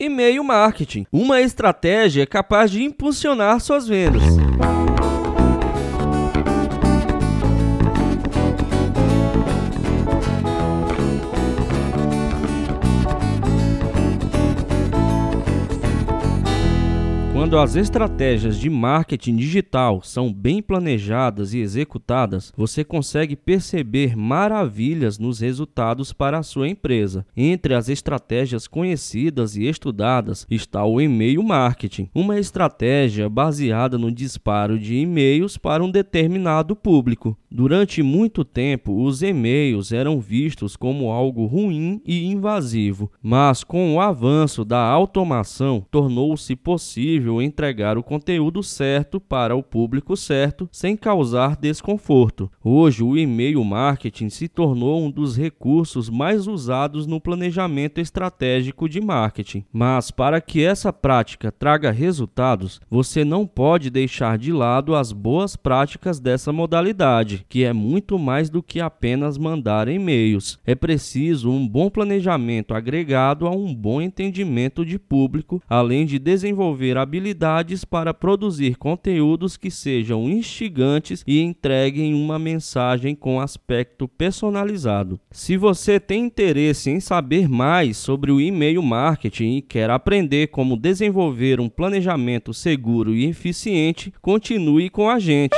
E-mail marketing, uma estratégia capaz de impulsionar suas vendas. Quando as estratégias de marketing digital são bem planejadas e executadas, você consegue perceber maravilhas nos resultados para a sua empresa. Entre as estratégias conhecidas e estudadas está o e-mail marketing, uma estratégia baseada no disparo de e-mails para um determinado público. Durante muito tempo, os e-mails eram vistos como algo ruim e invasivo, mas com o avanço da automação, tornou-se possível entregar o conteúdo certo para o público certo sem causar desconforto. Hoje, o e-mail marketing se tornou um dos recursos mais usados no planejamento estratégico de marketing. Mas para que essa prática traga resultados, você não pode deixar de lado as boas práticas dessa modalidade, que é muito mais do que apenas mandar e-mails. É preciso um bom planejamento agregado a um bom entendimento de público, além de desenvolver habilidades habilidades para produzir conteúdos que sejam instigantes e entreguem uma mensagem com aspecto personalizado. Se você tem interesse em saber mais sobre o e-mail marketing e quer aprender como desenvolver um planejamento seguro e eficiente, continue com a gente.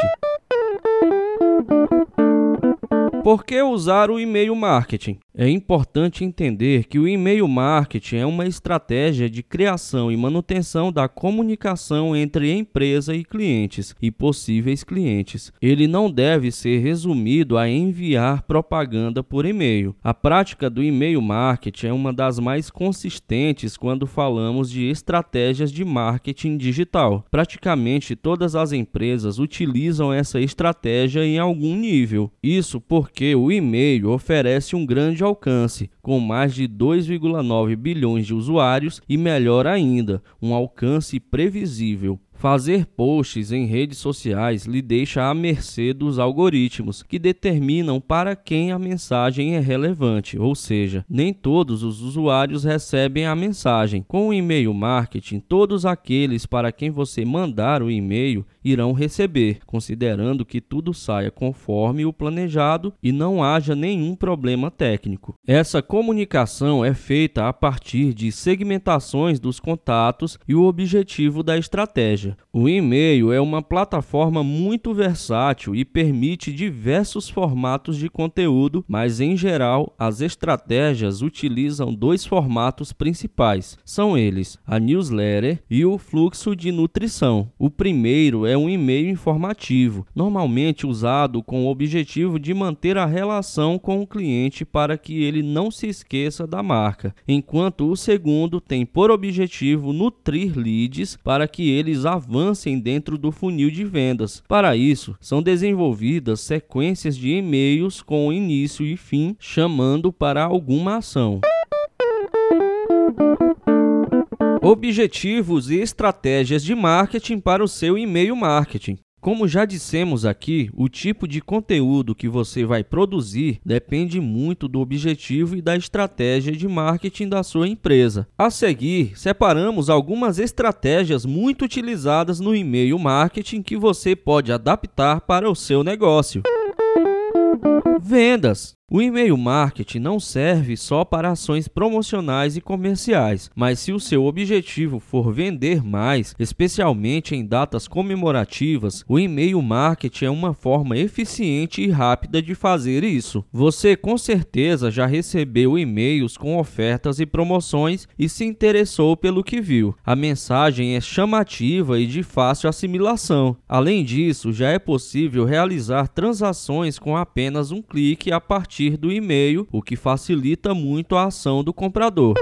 Por que usar o e-mail marketing? É importante entender que o e-mail marketing é uma estratégia de criação e manutenção da comunicação entre empresa e clientes e possíveis clientes. Ele não deve ser resumido a enviar propaganda por e-mail. A prática do e-mail marketing é uma das mais consistentes quando falamos de estratégias de marketing digital. Praticamente todas as empresas utilizam essa estratégia em algum nível. Isso porque o e-mail oferece um grande alcance, com mais de 2,9 bilhões de usuários e melhor ainda, um alcance previsível. Fazer posts em redes sociais lhe deixa à mercê dos algoritmos que determinam para quem a mensagem é relevante, ou seja, nem todos os usuários recebem a mensagem. Com o e-mail marketing, todos aqueles para quem você mandar o e-mail irão receber, considerando que tudo saia conforme o planejado e não haja nenhum problema técnico. Essa comunicação é feita a partir de segmentações dos contatos e o objetivo da estratégia o e-mail é uma plataforma muito versátil e permite diversos formatos de conteúdo, mas em geral as estratégias utilizam dois formatos principais. São eles a newsletter e o fluxo de nutrição. O primeiro é um e-mail informativo, normalmente usado com o objetivo de manter a relação com o cliente para que ele não se esqueça da marca, enquanto o segundo tem por objetivo nutrir leads para que eles avancem dentro do funil de vendas. Para isso, são desenvolvidas sequências de e-mails com início e fim chamando para alguma ação. Objetivos e estratégias de marketing para o seu e-mail marketing. Como já dissemos aqui, o tipo de conteúdo que você vai produzir depende muito do objetivo e da estratégia de marketing da sua empresa. A seguir, separamos algumas estratégias muito utilizadas no e-mail marketing que você pode adaptar para o seu negócio. Vendas. O e-mail marketing não serve só para ações promocionais e comerciais, mas se o seu objetivo for vender mais, especialmente em datas comemorativas, o e-mail marketing é uma forma eficiente e rápida de fazer isso. Você com certeza já recebeu e-mails com ofertas e promoções e se interessou pelo que viu. A mensagem é chamativa e de fácil assimilação. Além disso, já é possível realizar transações com apenas um clique a partir partir do e-mail, o que facilita muito a ação do comprador.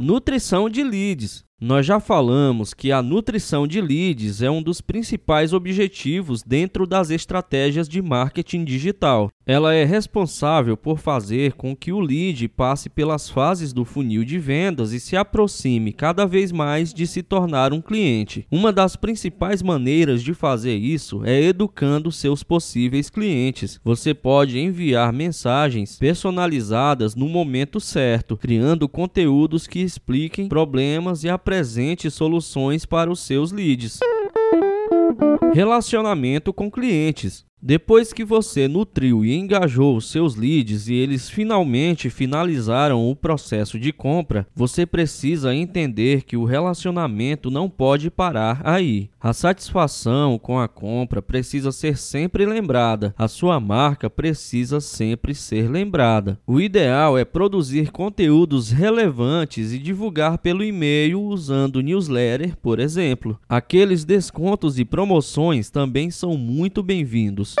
Nutrição de leads. Nós já falamos que a nutrição de leads é um dos principais objetivos dentro das estratégias de marketing digital. Ela é responsável por fazer com que o lead passe pelas fases do funil de vendas e se aproxime cada vez mais de se tornar um cliente. Uma das principais maneiras de fazer isso é educando seus possíveis clientes. Você pode enviar mensagens personalizadas no momento certo, criando conteúdos que expliquem problemas e apresente soluções para os seus leads. Relacionamento com clientes. Depois que você nutriu e engajou os seus leads e eles finalmente finalizaram o processo de compra, você precisa entender que o relacionamento não pode parar aí. A satisfação com a compra precisa ser sempre lembrada, a sua marca precisa sempre ser lembrada. O ideal é produzir conteúdos relevantes e divulgar pelo e-mail usando newsletter, por exemplo. Aqueles descontos e promoções também são muito bem-vindos.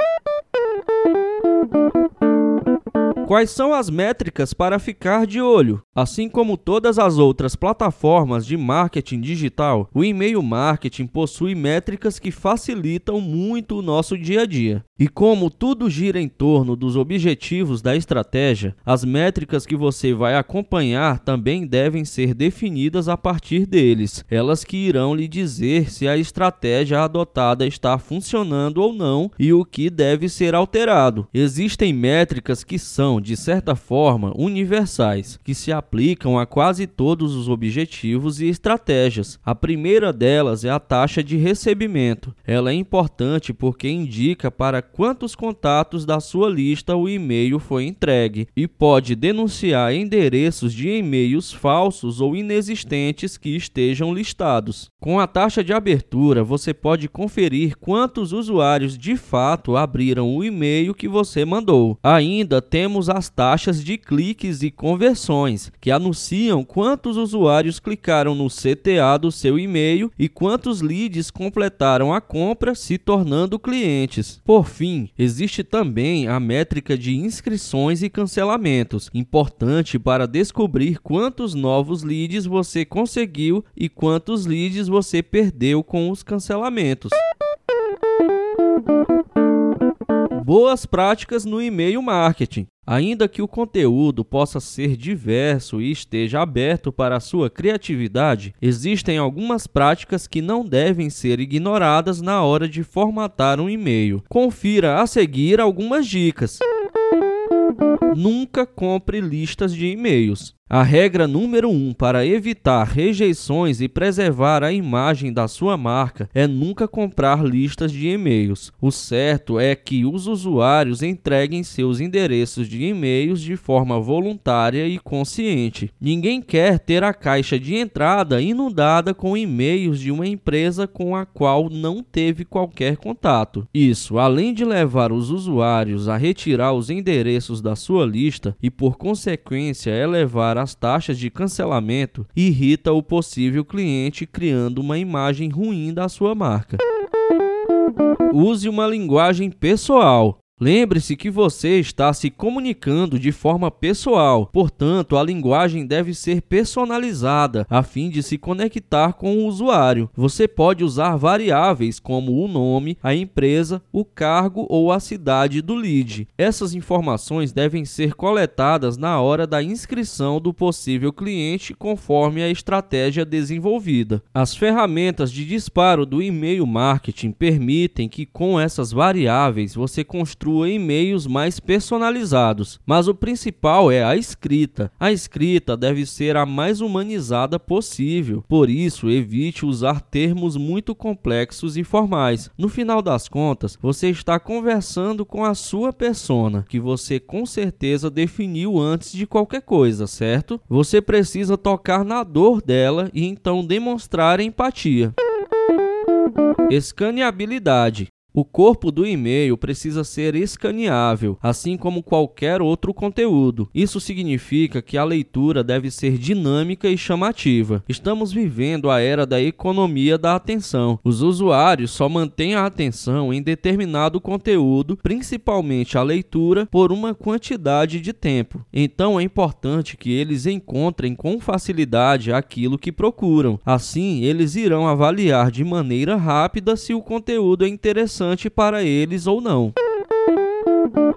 Quais são as métricas para ficar de olho? Assim como todas as outras plataformas de marketing digital, o e-mail marketing possui métricas que facilitam muito o nosso dia a dia. E como tudo gira em torno dos objetivos da estratégia, as métricas que você vai acompanhar também devem ser definidas a partir deles. Elas que irão lhe dizer se a estratégia adotada está funcionando ou não e o que deve ser alterado. Existem métricas que são de certa forma, universais, que se aplicam a quase todos os objetivos e estratégias. A primeira delas é a taxa de recebimento. Ela é importante porque indica para quantos contatos da sua lista o e-mail foi entregue e pode denunciar endereços de e-mails falsos ou inexistentes que estejam listados. Com a taxa de abertura, você pode conferir quantos usuários de fato abriram o e-mail que você mandou. Ainda temos as taxas de cliques e conversões, que anunciam quantos usuários clicaram no CTA do seu e-mail e quantos leads completaram a compra, se tornando clientes. Por fim, existe também a métrica de inscrições e cancelamentos, importante para descobrir quantos novos leads você conseguiu e quantos leads você perdeu com os cancelamentos. Boas práticas no e-mail marketing. Ainda que o conteúdo possa ser diverso e esteja aberto para a sua criatividade, existem algumas práticas que não devem ser ignoradas na hora de formatar um e-mail. Confira a seguir algumas dicas. Nunca compre listas de e-mails. A regra número 1 um para evitar rejeições e preservar a imagem da sua marca é nunca comprar listas de e-mails. O certo é que os usuários entreguem seus endereços de e-mails de forma voluntária e consciente. Ninguém quer ter a caixa de entrada inundada com e-mails de uma empresa com a qual não teve qualquer contato. Isso, além de levar os usuários a retirar os endereços da sua lista e, por consequência, elevar as taxas de cancelamento irrita o possível cliente, criando uma imagem ruim da sua marca. Use uma linguagem pessoal. Lembre-se que você está se comunicando de forma pessoal, portanto, a linguagem deve ser personalizada a fim de se conectar com o usuário. Você pode usar variáveis como o nome, a empresa, o cargo ou a cidade do lead. Essas informações devem ser coletadas na hora da inscrição do possível cliente conforme a estratégia desenvolvida. As ferramentas de disparo do e-mail marketing permitem que com essas variáveis você construa construa e-mails mais personalizados, mas o principal é a escrita. A escrita deve ser a mais humanizada possível, por isso evite usar termos muito complexos e formais. No final das contas, você está conversando com a sua persona, que você com certeza definiu antes de qualquer coisa, certo? Você precisa tocar na dor dela e então demonstrar empatia. Escaneabilidade. O corpo do e-mail precisa ser escaneável, assim como qualquer outro conteúdo. Isso significa que a leitura deve ser dinâmica e chamativa. Estamos vivendo a era da economia da atenção. Os usuários só mantêm a atenção em determinado conteúdo, principalmente a leitura, por uma quantidade de tempo. Então é importante que eles encontrem com facilidade aquilo que procuram. Assim, eles irão avaliar de maneira rápida se o conteúdo é interessante interessante para eles ou não.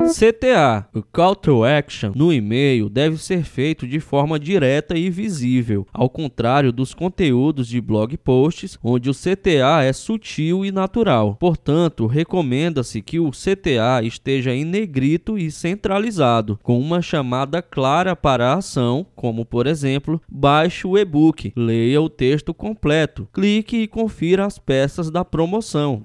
CTA, o Call to Action no e-mail deve ser feito de forma direta e visível, ao contrário dos conteúdos de blog posts, onde o CTA é sutil e natural. Portanto, recomenda-se que o CTA esteja em negrito e centralizado, com uma chamada clara para a ação, como por exemplo, baixe o e-book, leia o texto completo, clique e confira as peças da promoção.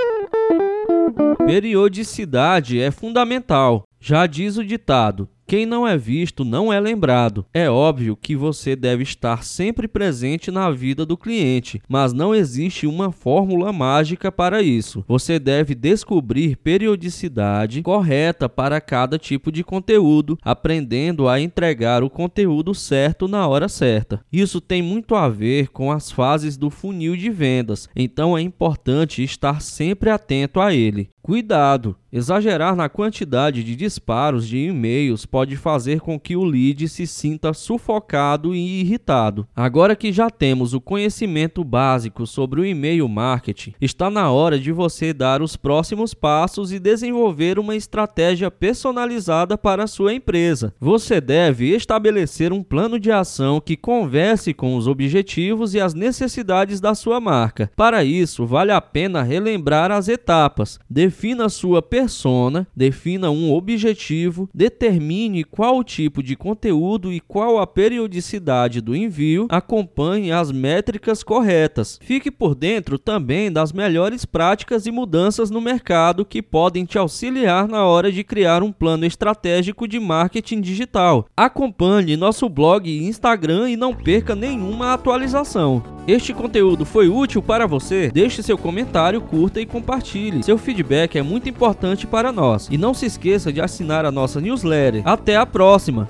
Periodicidade é fundamental. Já diz o ditado: quem não é visto não é lembrado. É óbvio que você deve estar sempre presente na vida do cliente, mas não existe uma fórmula mágica para isso. Você deve descobrir periodicidade correta para cada tipo de conteúdo, aprendendo a entregar o conteúdo certo na hora certa. Isso tem muito a ver com as fases do funil de vendas, então é importante estar sempre atento a ele. Cuidado! Exagerar na quantidade de disparos de e-mails fazer com que o lead se sinta sufocado e irritado. Agora que já temos o conhecimento básico sobre o e-mail marketing, está na hora de você dar os próximos passos e desenvolver uma estratégia personalizada para a sua empresa. Você deve estabelecer um plano de ação que converse com os objetivos e as necessidades da sua marca. Para isso, vale a pena relembrar as etapas. Defina sua persona, defina um objetivo, determine qual tipo de conteúdo e qual a periodicidade do envio, acompanhe as métricas corretas. Fique por dentro também das melhores práticas e mudanças no mercado que podem te auxiliar na hora de criar um plano estratégico de marketing digital. Acompanhe nosso blog e Instagram e não perca nenhuma atualização. Este conteúdo foi útil para você? Deixe seu comentário, curta e compartilhe. Seu feedback é muito importante para nós. E não se esqueça de assinar a nossa newsletter. Até a próxima!